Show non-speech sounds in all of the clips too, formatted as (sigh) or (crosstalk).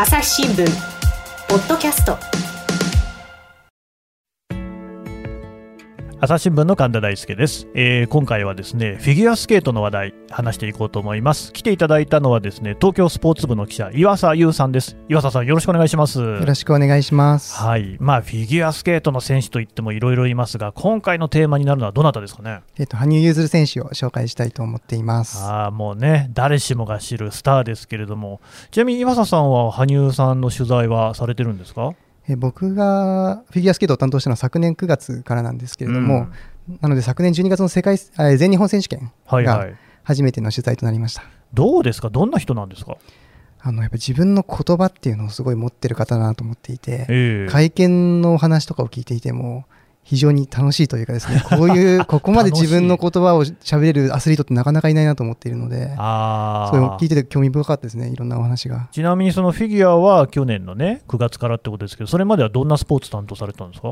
朝日新聞ポッドキャスト朝日新聞の神田大輔です、えー、今回はですねフィギュアスケートの話題話していこうと思います。来ていただいたのはですね東京スポーツ部の記者岩佐優さんです。岩佐さんよろしくお願いします。よろしくお願いします。はい。まあフィギュアスケートの選手といってもいろいろいますが今回のテーマになるのはどなたですかね？えっ、と羽生結弦選手を紹介したいと思っています。ああもうね誰しもが知るスターですけれども。ちなみに岩佐さんは羽生さんの取材はされてるんですか？え僕がフィギュアスケートを担当したのは昨年9月からなんですけれども、うん。なので昨年12月の世界全日本選手権が初めての取材となりました、はいはい、どうですか？どんな人なんですか？あのやっぱ自分の言葉っていうのをすごい持ってる方だなと思っていて、えー、会見のお話とかを聞いていても非常に楽しいというかですね (laughs) こういうここまで自分の言葉を喋れるアスリートってなかなかいないなと思っているのであそう聞いてて興味深かったですねいろんなお話が。ちなみにそのフィギュアは去年のね9月からってことですけどそれまではどんなスポーツ担当されてたんですか？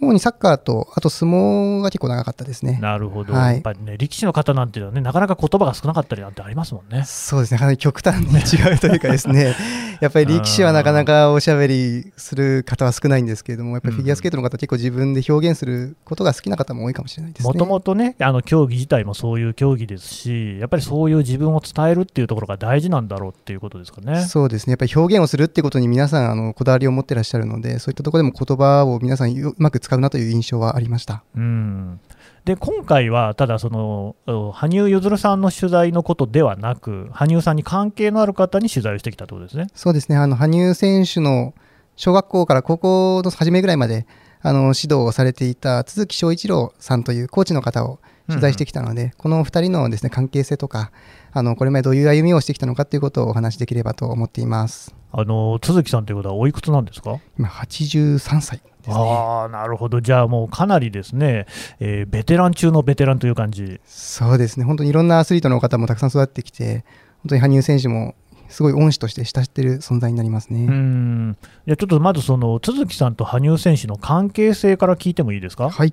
主にサッカーと、あと相撲が結構長かったですね。なるほど、はい、やっぱりね、力士の方なんていうのはね、なかなか言葉が少なかったりなんてありますもんね。そうですね、かなり極端に違うというかですね、(laughs) やっぱり力士はなかなかおしゃべりする方は少ないんですけれども、やっぱりフィギュアスケートの方、結構自分で表現することが好きな方も多いかもしれないですね。もともとね、あの競技自体もそういう競技ですし、やっぱりそういう自分を伝えるっていうところが大事なんだろうっていうことですかね。そうですね、やっぱり表現をするっていうことに皆さん、あのこだわりを持ってらっしゃるので、そういったところでも言葉を皆さんうまく使うなという印象はありました。うん。で今回はただその羽生結弦さんの取材のことではなく羽生さんに関係のある方に取材をしてきたということですね。そうですね。あの羽生選手の小学校から高校の初めぐらいまであの指導をされていた都築翔一郎さんというコーチの方を取材してきたので、うん。うん、この2人のです、ね、関係性とかあのこれまでどういう歩みをしてきたのかということをお話しできればと思っています。あの都築さんということはおいくつなんですか？今83歳ね、あなるほど、じゃあもうかなりですね、えー、ベテラン中のベテランという感じ。そうですね、本当にいろんなアスリートの方もたくさん育ってきて、本当に羽生選手もすごい恩師として親している存在になりますね。うん。いやちょっとまず、その都築さんと羽生選手の関係性から聞いてもいいですか？はい。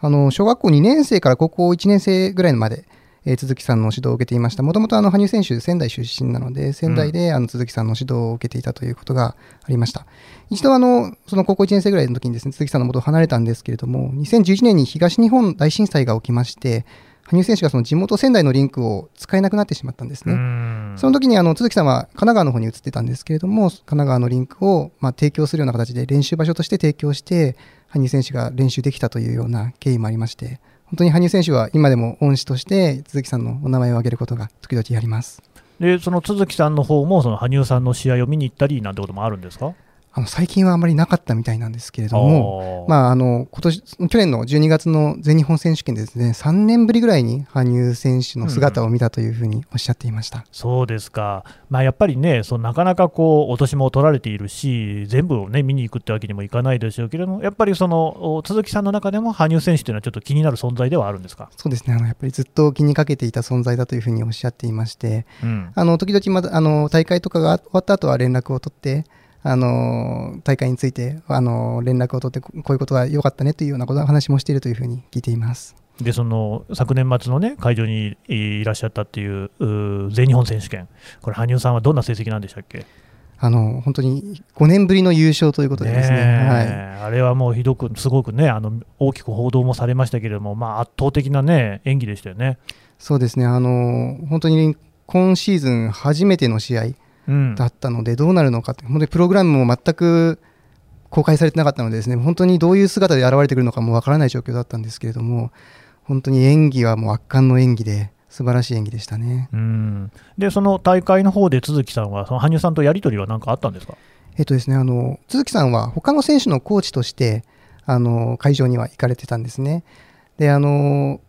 あの小学校2年生から高校1年生ぐらいまでえー、鈴木さんの指導を受けていました。もともと羽生選手、仙台出身なので、仙台で、あの鈴木さんの指導を受けていたということがありました。一度あの、その高校1年生ぐらいの時にですね、鈴木さんの元を離れたんですけれども、2011年に東日本大震災が起きまして、羽生選手がその地元仙台のリンクを使えなくなってしまったんですね。その時にあの鈴木さんは神奈川の方に移ってたんですけれども、神奈川のリンクをまあ提供するような形で練習場所として提供して、羽生選手が練習できたというような経緯もありまして、本当に羽生選手は今でも恩師として都築さんのお名前を挙げることが時々やります。でその都築さんの方もその羽生さんの試合を見に行ったりなんてこともあるんですか？あの最近はあまりなかったみたいなんですけれども、まあ、あの今年去年の12月の全日本選手権でですね3年ぶりぐらいに羽生選手の姿を見たというふうにおっしゃっていました、うん、そうですか、まあ、やっぱりね、そのなかなかこうお年も取られているし、全部を、ね、見に行くってわけにもいかないでしょうけれども、やっぱりその鈴木さんの中でも羽生選手というのはちょっと気になる存在ではあるんですか？そうですね。あの、やっぱりずっと気にかけていた存在だというふうにおっしゃっていまして、うん、あの時々まだあの大会とかが終わった後は連絡を取って、あの大会についてあの連絡を取ってこういうことは良かったねというようなこと話もしているというふうに聞いています。でその昨年末の、ね、会場にいらっしゃったっていう全日本選手権、これ、羽生さんはどんな成績なんでしたっけ？あの本当に5年ぶりの優勝ということでですね、はい、あれはもうひどく、すごくね、あの大きく報道もされましたけれども、まあ、圧倒的な、ね、演技でしたよね。そうですね。あの本当に今シーズン初めての試合だったので、どうなるのかって、本当にプログラムも全く公開されてなかったのでですね、本当にどういう姿で現れてくるのかもわからない状況だったんですけれども、本当に演技はもう圧巻の演技で、素晴らしい演技でしたね。うんで、その大会の方で都築さんは、その羽生さんとやり取りは何かあったんですか？えっとですね、あの都築さんは他の選手のコーチとしてあの会場には行かれてたんですね。であの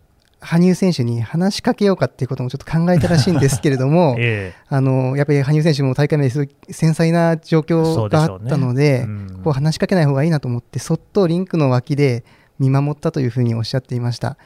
羽生選手に話しかけようかっていうこともちょっと考えたらしいんですけれども、(laughs) ええ、あのやっぱり羽生選手も大会目です繊細な状況があったので、ねうん、こう話しかけない方がいいなと思って、そっとリンクの脇で見守ったというふうにおっしゃっていました。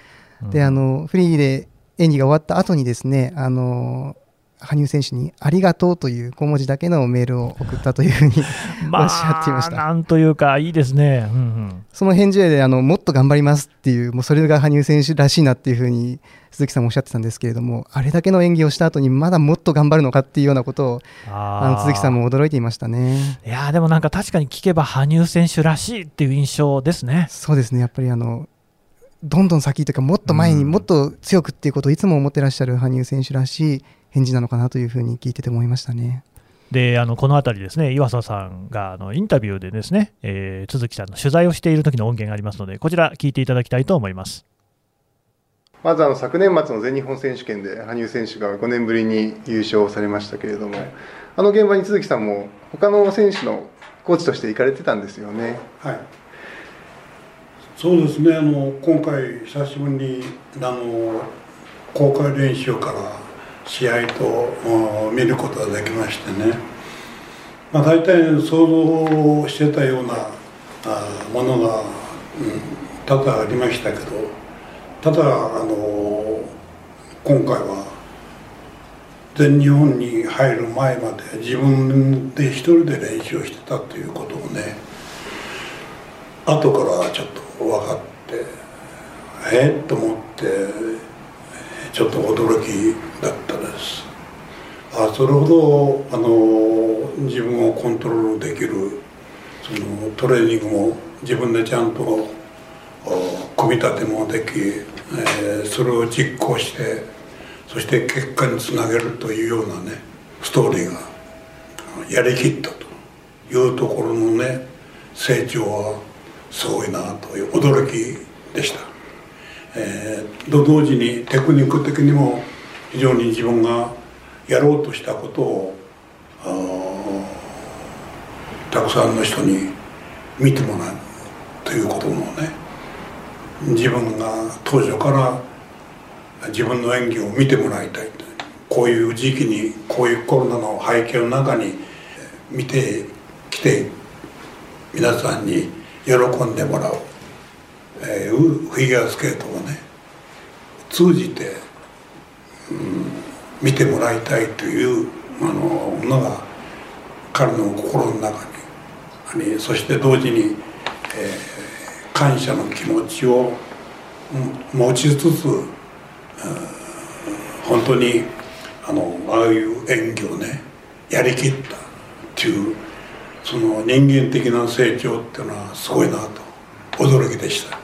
うん、であのフリーで演技が終わった後にですねあの羽生選手にありがとうという小文字だけのメールを送ったというふうに (laughs) おっしゃっていました。なんというか、いいですね。うんうん、その返事であの、もっと頑張りますっていう、もうそれが羽生選手らしいなっていうふうに鈴木さんもおっしゃってたんですけれども、あれだけの演技をした後に、まだもっと頑張るのかっていうようなことを、あの鈴木さんも驚いていましたね。いやでもなんか確かに聞けば、羽生選手らしいっていう印象ですね。そうですね、やっぱりあのどんどん先というか、もっと前に、もっと強くっていうことをいつも思ってらっしゃる羽生選手らしい返事なのかなというふうに聞いてて思いましたね。であのこの辺りですね、岩佐さんがあのインタビューでですね、えー、都築さんの取材をしている時の音源がありますので、こちら聞いていただきたいと思います。まずあの昨年末の全日本選手権で羽生選手が5年ぶりに優勝されましたけれども、あの現場に都築さんも他の選手のコーチとして行かれてたんですよね。はい。そうですね。あの今回久しぶりにあの公開練習から試合と見ることができましてね、まあ、大体想像してたようなものが、うん、多々ありましたけどただあの今回は全日本に入る前まで自分で一人で練習してたということをね後からちょっと分かってえ？っと思ってちょっと驚きだったですあそれほどあの自分をコントロールできるそのトレーニングも自分でちゃんと組み立てもでき、えー、それを実行してそして結果につなげるというようなねストーリーがやりきったというところのね成長はすごいなという驚きでした。えー、と同時にテクニック的にも非常に自分がやろうとしたことをたくさんの人に見てもらうということもね自分が当初から自分の演技を見てもらいたいこういう時期にこういうコロナの背景の中に見てきて皆さんに喜んでもらう。えー、フィギュアスケートをね通じて、うん、見てもらいたいというあののが彼の心の中にありそして同時に、えー、感謝の気持ちを持ちつつ、うん、本当にあのああいう演技をねやりきったっていうその人間的な成長っていうのはすごいなと驚きでした。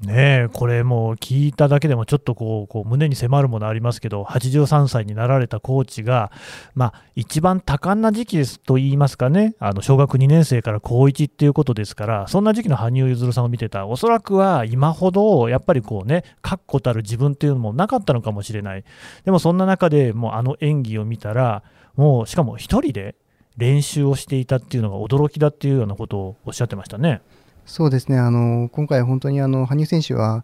ねえこれもう聞いただけでもちょっとこうこう胸に迫るものありますけど、83歳になられたコーチが、まあ、一番多感な時期ですと言いますかね、あの小学2年生から高1っていうことですから、そんな時期の羽生結弦さんを見てた、おそらくは今ほどやっぱりこうね、確固たる自分っていうのもなかったのかもしれない、でもそんな中でもうあの演技を見たら、もうしかも1人で練習をしていたっていうのが驚きだっていうようなことをおっしゃってましたね。そうですねあの今回、本当にあの羽生選手は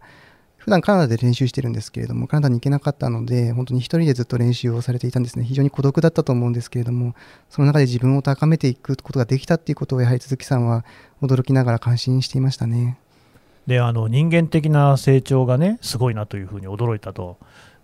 普段カナダで練習してるんですけれどもカナダに行けなかったので本当に1人でずっと練習をされていたんですね非常に孤独だったと思うんですけれどもその中で自分を高めていくことができたっていうことをやはり鈴木さんは驚きながら感心していましたね。であの人間的な成長がねすごいなというふうに驚いたと。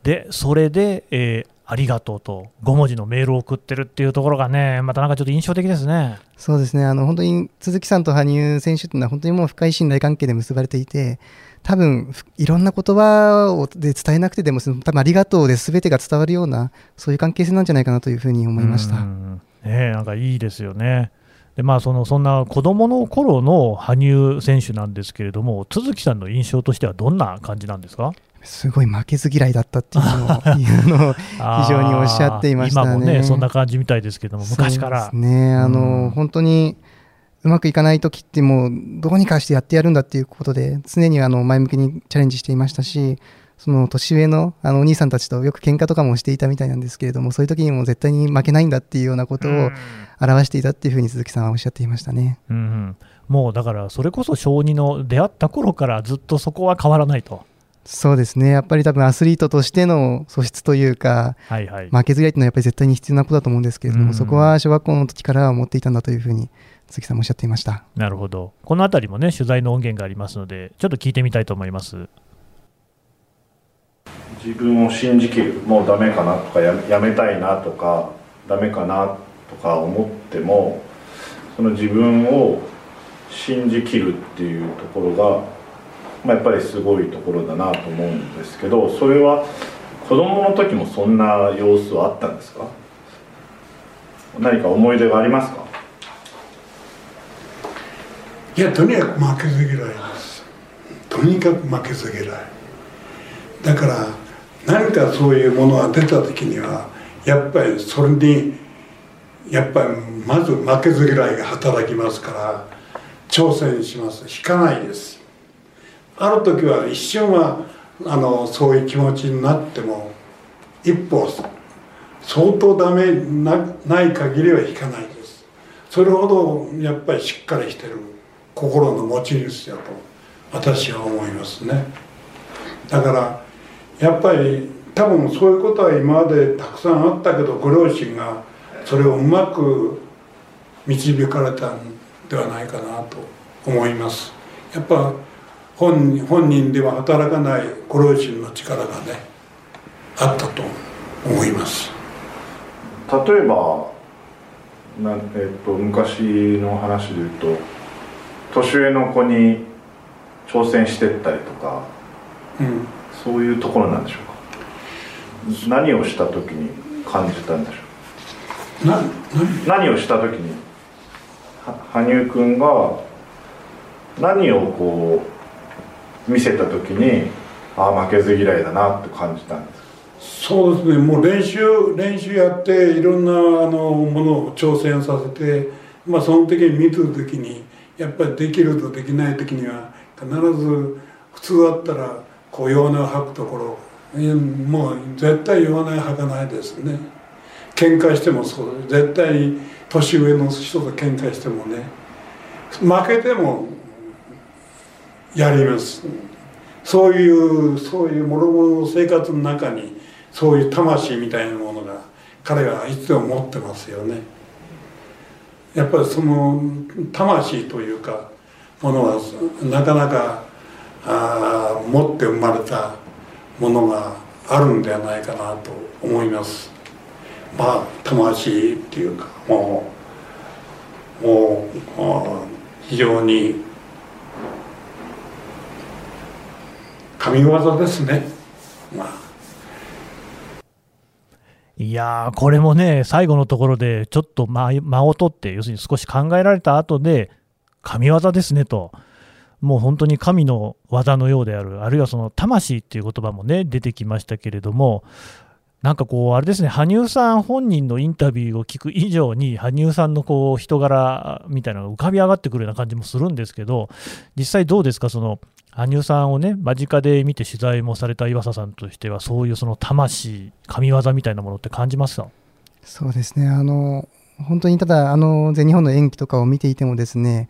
でそれで、えー、ありがとうと5文字のメールを送ってるっていうところがね、またなんかちょっと印象的ですね。そうですね、あの本当に鈴木さんと羽生選手というのは、本当にもう深い信頼関係で結ばれていて、多分いろんな言葉をで伝えなくてでも、多分ありがとうで全てが伝わるような、そういう関係性なんじゃないかなというふうに思いました。ね、なんかいいですよね。でまあ、そのそんな子どもの頃の羽生選手なんですけれども、都築さんの印象としてはどんな感じなんですか？すごい負けず嫌いだったっていうのを (laughs) いうのを非常におっしゃっていましたね。今もね、そんな感じみたいですけども、昔から。ね、あの、うん、本当にうまくいかない時ってもうどうにかしてやってやるんだっていうことで常にあの前向きにチャレンジしていましたしその年上のあのお兄さんたちとよく喧嘩とかもしていたみたいなんですけれどもそういう時にも絶対に負けないんだっていうようなことを表していたっていうふうに鈴木さんはおっしゃっていましたね、うん、うん、もうだからそれこそ小児の出会った頃からずっとそこは変わらないと。そうですね、やっぱり多分アスリートとしての素質というか、はいはい、負けず嫌いというのはやっぱり絶対に必要なことだと思うんですけれども、うん、そこは小学校の時から思っていたんだというふうに鈴木さんもおっしゃっていました。なるほど、このあたりもね、取材の音源がありますので、ちょっと聞いてみたいと思います。自分を信じきるもうダメかなとかややめたいなとかダメかなとか思ってもその自分を信じきるっていうところが、まあ、やっぱりすごいところだなと思うんですけどそれは子供の時もそんな様子はあったんですか？何か思い出がありますか？いやとにかく負けず嫌いです。とにかく負けず嫌い。だから何かそういうものが出た時にはやっぱりそれにやっぱりまず負けず嫌いが働きますから挑戦します。引かないです。ある時は一瞬はあのそういう気持ちになっても一歩相当ダメなない限りは引かないです。それほどやっぱりしっかりしてる心の持ち主だと私は思いますね。だからやっぱり多分そういうことは今までたくさんあったけどご両親がそれをうまく導かれたんではないかなと思います。やっぱ本本人では働かないご両親の力がねあったと思います。例えばな、えっと昔の話で言うと年上の子に挑戦してったりとかうん。そういうところなんでしょうか？何をした時に感じたんでしょなう何をした時に？は羽生君が何をこう見せた時にああ負けず嫌いだなって感じたんです。そうですね。もう練習練習やっていろんなあのものを挑戦させてまあその時に見てる時にやっぱりできるとできない時には必ず普通だったらこう弱音を吐くところ。もう絶対弱音を吐かないですね。喧嘩してもそう絶対年上の人と喧嘩してもね。負けてもやります。そういうそういう諸々の生活の中にそういう魂みたいなものが彼はいつでも持ってますよね。やっぱりその魂というかものはなかなかあ持って生まれたものがあるんではないかなと思います。まあ魂っていうかもうもうもう非常に神業ですね。まあ。いやー、これもね、最後のところで、ちょっと間間を取って、要するに少し考えられた後で、神業ですねと、もう本当に神の技のようである、あるいはその魂っていう言葉もね、出てきましたけれども、なんかこう、あれですね、羽生さん本人のインタビューを聞く以上に、羽生さんのこう人柄みたいなのが浮かび上がってくるような感じもするんですけど、実際どうですか、その羽生さんをね、間近で見て取材もされた岩佐さんとしては、そういうその魂、神業みたいなものって感じますか？そうですね、あの本当にただ、あの全日本の演技とかを見ていても、ですね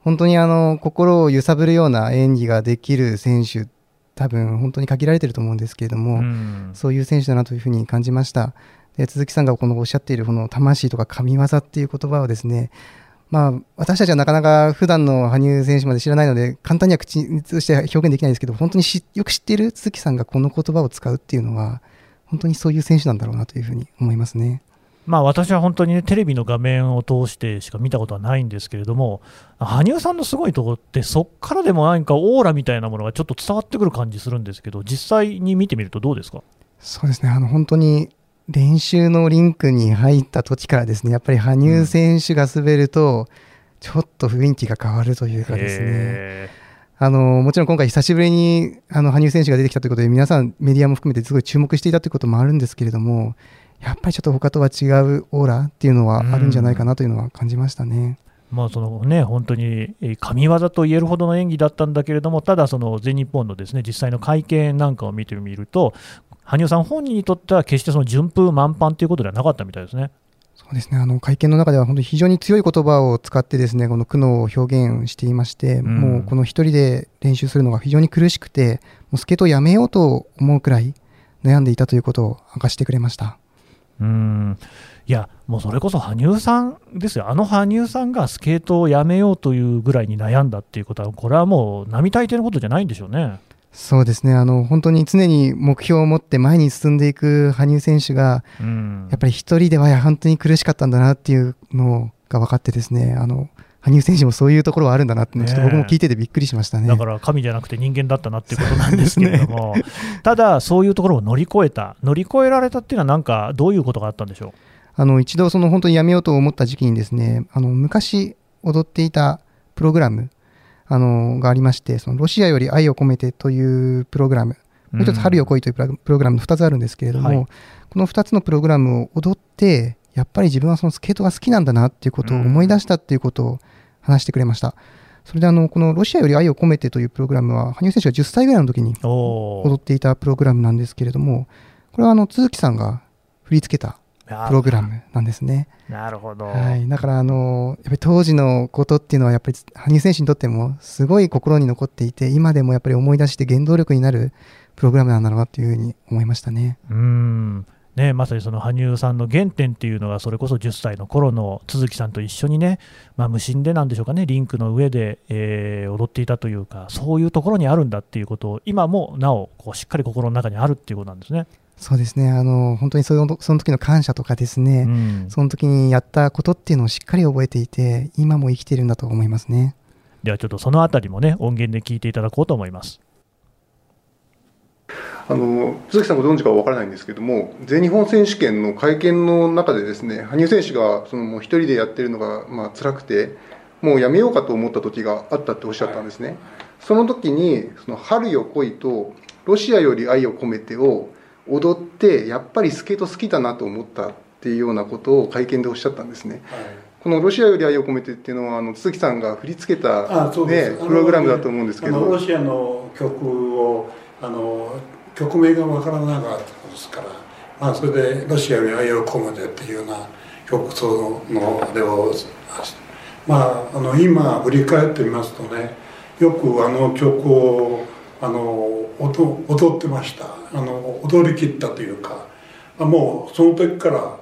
本当にあの心を揺さぶるような演技ができる選手、多分本当に限られてると思うんですけれども、うんそういう選手だなというふうに感じました。で鈴木さんがこのおっしゃっているこの魂とか神業っていう言葉をですね、まあ、私たちはなかなか普段の羽生選手まで知らないので、簡単には口にして表現できないですけど、本当にしよく知っている鈴木さんがこの言葉を使うっていうのは、本当にそういう選手なんだろうなというふうに思いますね。まあ、私は本当にね、テレビの画面を通してしか見たことはないんですけれども、羽生さんのすごいところって、そこからでも何かオーラみたいなものがちょっと伝わってくる感じするんですけど、実際に見てみるとどうですか？そうですね、あの本当に練習のリンクに入った時からですね、やっぱり羽生選手が滑ると、ちょっと雰囲気が変わるというかですね。へあのもちろん今回、久しぶりにあの羽生選手が出てきたということで、皆さん、メディアも含めてすごい注目していたということもあるんですけれども、やっぱりちょっと他とは違うオーラっていうのはあるんじゃないかなというのは感じましたね。まあそのね、本当にえー神業と言えるほどの演技だったんだけれども、ただ、その全日本のですね実際の会見なんかを見てみると、羽生さん本人にとっては決してその順風満帆ということではなかったみたいですね。そうですねあの会見の中では本当に非常に強い言葉を使ってですねこの苦悩を表現していまして、んもうこの一人で練習するのが非常に苦しくてもうスケートをやめようと思うくらい悩んでいたということを明かしてくれましたうん。いや、もうそれこそ羽生さんですよ、あの羽生さんがスケートをやめようというぐらいに悩んだっていうことは、これはもう並大抵のことじゃないんでしょうね。そうですね。あの本当に常に目標を持って前に進んでいく羽生選手が、うん。やっぱり一人では本当に苦しかったんだなっていうのが分かってですねあの羽生選手もそういうところはあるんだなって、ねえ。ちょっと僕も聞いててびっくりしましたね。だから神じゃなくて人間だったなっていうことなんですけれども、(laughs) (laughs) ただ、そういうところを乗り越えた、乗り越えられたっていうのは、なんかどういうことがあったんでしょあの一度その本当にやめようと思った時期にですねあの昔踊っていたプログラムあのがありましてそのロシアより愛を込めてというプログラムう。もう一つ春よ来いというプログラムの2つあるんですけれども、はい。この2つのプログラムを踊ってやっぱり自分はそのスケートが好きなんだなっていうことを思い出したっていうことを話してくれました。それであのこのロシアより愛を込めてというプログラムは羽生選手が10歳ぐらいの時にお踊っていたプログラムなんですけれどもこれはあの都築さんが振り付けたプログラムなんですね。なるほど、はい、だからあのやっぱり当時のことっていうのはやっぱり羽生選手にとってもすごい心に残っていて今でもやっぱり思い出して原動力になるプログラムなんだろうなというふうに思いましたね。うんね、まさにその羽生さんの原点っていうのが、それこそ10歳の頃の都築さんと一緒にね、まあ、無心でなんでしょうかね、リンクの上で、えー踊っていたというか、そういうところにあるんだっていうことを、今もなおこうしっかり心の中にあるっていうことなんですね。そうですねあの本当にそのその時の感謝とかですね、うんその時にやったことっていうのをしっかり覚えていて今も生きているんだと思いますね。ではちょっとそのあたりもね、音源で聞いていただこうと思います。あの鈴木さんご存知かわからないんですけども全日本選手権の会見の中でですね羽生選手がそのもう一人でやってるのがまあ辛くてもうやめようかと思った時があったっておっしゃったんですね、その時に「その春よ来い」と「ロシアより愛を込めて」を踊ってやっぱりスケート好きだなと思ったっていうようなことを会見でおっしゃったんですね。この「ロシアより愛を込めて」っていうのはあの鈴木さんが振り付けた、ね、プログラムだと思うんですけど。ロシアの曲をあの曲名がわからなかったですから、まあ、それで「ロシアより愛を込めて」っていうような曲そのあれをまああの今振り返ってみますとねよくあの曲をあの踊踊ってました。あの踊り切ったというかもうその時から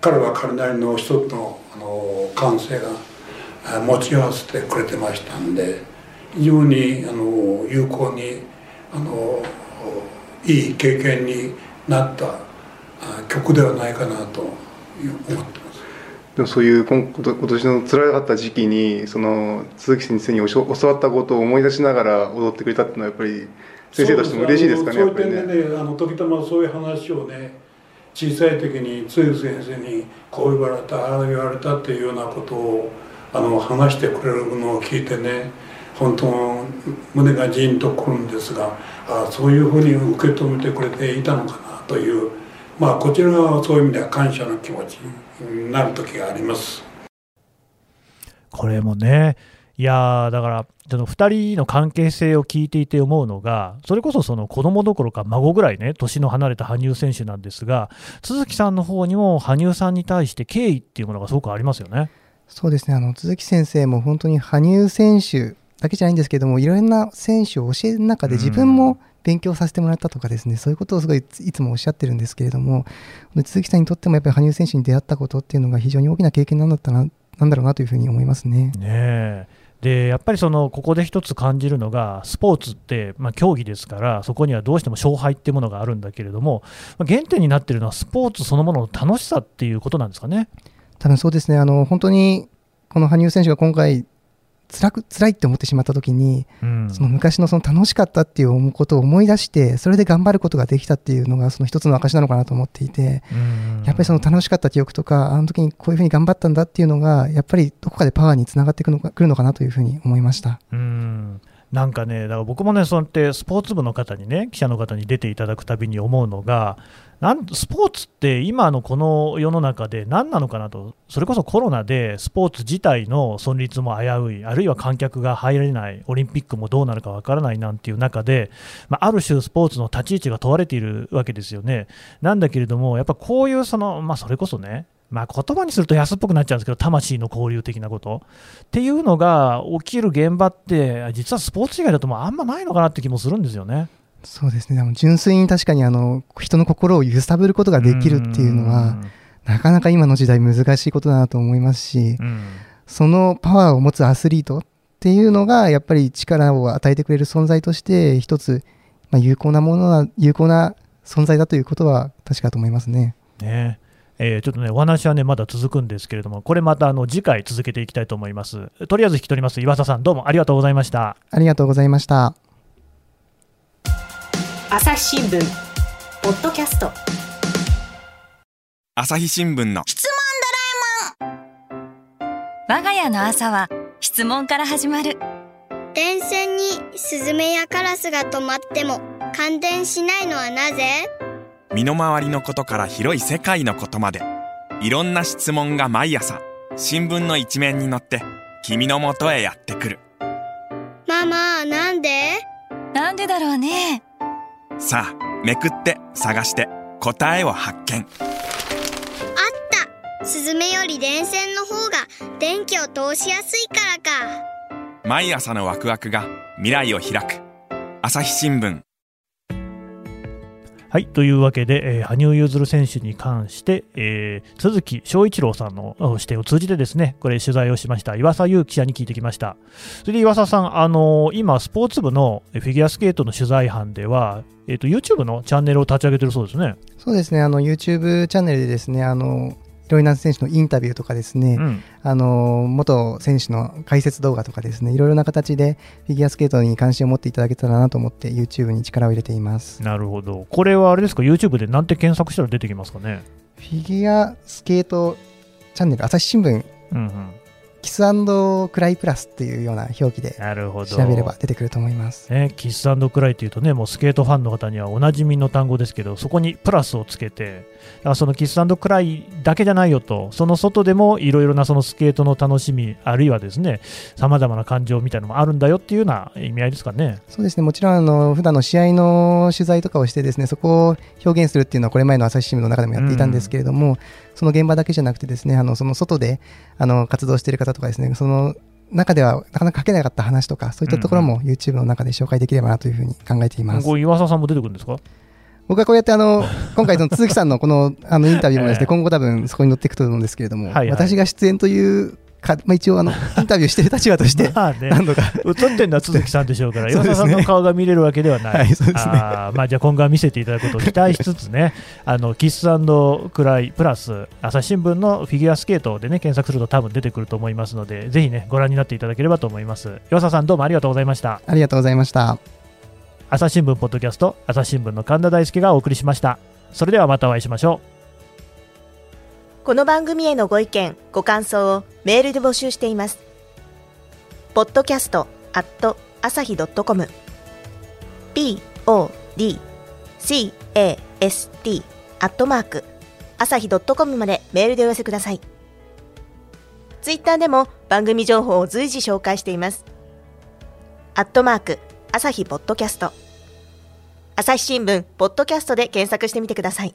彼は彼なりの一つのあの感性が持ち合わせてくれてましたんで非常にあの有効にあのいい経験になったあ曲ではないかなと思ってます。でもそういう今今年の辛かった時期にその鈴木先生に教教わったことを思い出しながら踊ってくれたっていうのはやっぱり先生としても嬉しいですかねそういう点ね。でねあの時たまそういう話をね小さい時につゆ先生にこう言われたああ言われたっていうようなことをあの話してくれるのを聞いてね本当胸がジーンとくるんですがああそういうふうに受け止めてくれていたのかなというまあこちら側はそういう意味では感謝の気持ちになる時があります。これもね、いやーだから、その2人の関係性を聞いていて思うのが、それこそその子供どころか孫ぐらいね、年の離れた羽生選手なんですが、都築さんの方にも羽生さんに対して敬意っていうものがすごくありますよね。そうですねあの鈴木先生も本当に羽生選手だけじゃないんですけどもいろんな選手を教える中で自分も勉強させてもらったとかですね、そういうことをすごいいつもおっしゃってるんですけれども鈴木さんにとってもやっぱり羽生選手に出会ったことっていうのが非常に大きな経験なんだったななんだろうなというふうに思いますね。ねえでやっぱりそのここで一つ感じるのが、スポーツって、まあ、競技ですから、そこにはどうしても勝敗っていうものがあるんだけれども、まあ原点になっているのはスポーツそのものの楽しさっていうことなんですかね？多分そうですねあの本当にこの羽生選手が今回辛く辛いって思ってしまった時にうん。その昔のその楽しかったっていうことを思い出してそれで頑張ることができたっていうのがその一つの証なのかなと思っていてうん。やっぱりその楽しかった記憶とかあの時にこういうふうに頑張ったんだっていうのがやっぱりどこかでパワーにつながってくるのかくるのかなというふうに思いました。うんなんかね、だから僕もね、そうやってスポーツ部の方にね、記者の方に出ていただくたびに思うのが、なんスポーツって今のこの世の中で何なのかなと、それこそコロナでスポーツ自体の存立も危うい、あるいは観客が入れない、オリンピックもどうなるかわからないなんていう中で、まあ、ある種、スポーツの立ち位置が問われているわけですよね。なんだけれども、やっぱこういうその、まあ、それこそね、まあ、言葉にすると安っぽくなっちゃうんですけど、魂の交流的なこと。っていうのが起きる現場って、実はスポーツ以外だともうあんまないのかなって気もするんですよね。そうですね。あの純粋に確かにあの人の心を揺さぶることができるっていうのはなかなか今の時代難しいことだなと思いますしそのパワーを持つアスリートっっていうのがやっぱり力を与えてくれる存在として一つ、まあ、有効なものな有効な存在だということは確かだと思いますね。ねえーちょっとね、お話はね、まだ続くんですけれども、これまたあの次回続けていきたいと思います。とりあえず引き取ります、岩佐さん、どうもありがとうございました。ありがとうございました。朝日新聞ポッドキャスト朝日新聞の我が家の朝は質問から始まる電線にスズメやカラスが止まっても感電しないのはなぜ？身の回りのことから広い世界のことまで。いろんな質問が毎朝新聞の一面に載って君のもとへやってくる。ママなんで？なんでだろうね。さあめくって探して答えを発見。あった。スズメより電線の方が電気を通しやすいからか。毎朝のワクワクが未来を開く。朝日新聞はい、というわけで、えー羽生結弦選手に関して、えー鈴木翔一郎さんの視点を通じてですね、これ取材をしました岩佐優記者に聞いてきました。それで岩佐さん、あのー今、スポーツ部のフィギュアスケートの取材班では、えー、と YouTube のチャンネルを立ち上げてるそうですね。そうですね、あの YouTube チャンネルでですね、あのろいろな選手のインタビューとかですね、うん、あの元選手の解説動画とかですね、いろいろな形でフィギュアスケートに関心を持っていただけたらなと思って YouTube に力を入れています。なるほど。これはあれですか、YouTube でなんて検索したら出てきますかね？フィギュアスケートチャンネル、朝日新聞うんうん、キスクライプラスっていうような表記でなるほど。調べれば出てくると思います。ね、キスクライというとね、もうスケートファンの方にはおなじみの単語ですけど、そこにプラスをつけて、だからそのキスクライだけじゃないよと、その外でもいろいろなそのスケートの楽しみ、あるいはですね、さまざまな感情みたいなのもあるんだよっていうような意味合いですかね。そうですね、もちろんあの普段の試合の取材とかをしてですね、そこを表現するっていうのはこれ前の朝日新聞の中でもやっていたんですけれども、その現場だけじゃなくてですね、あのその外であの活動している方とかですね、その中ではなかなか書けなかった話とか、そういったところも YouTube の中で紹介できればなというふうに考えています。こう岩佐さんも出てくるんですか？僕はこうやってあの (laughs) 今回の鈴木さんのこのあのインタビューもです (laughs) ええ。ね今後多分そこに載っていくと思うんですけれども、はいはい。私が出演というか、(laughs) まあ、一応あのインタビューしている立場としてまあね、(laughs) 何度か映ってるのは鈴木さんでしょうから、岩佐さんの顔が見れるわけではない。はいねあーまあ、じゃあ今後は見せていただくことを期待しつつね、(laughs) あのキスクライプラス、朝日新聞のフィギュアスケートでね、検索すると多分出てくると思いますので、ぜひね、ご覧になっていただければと思います。岩佐さん、どうもありがとうございました。ありがとうございました。朝日新聞ポッドキャスト、朝日新聞の神田大輔がお送りしました。それではまたお会いしましょう。この番組へのご意見ご感想をメールで募集しています。ポッドキャストアット朝日 .com podcast アットマーク朝日 .com までメールでお寄せください。ツイッターでも番組情報を随時紹介しています。アットマーク朝日ポッドキャスト。朝日新聞ポッドキャストで検索してみてください。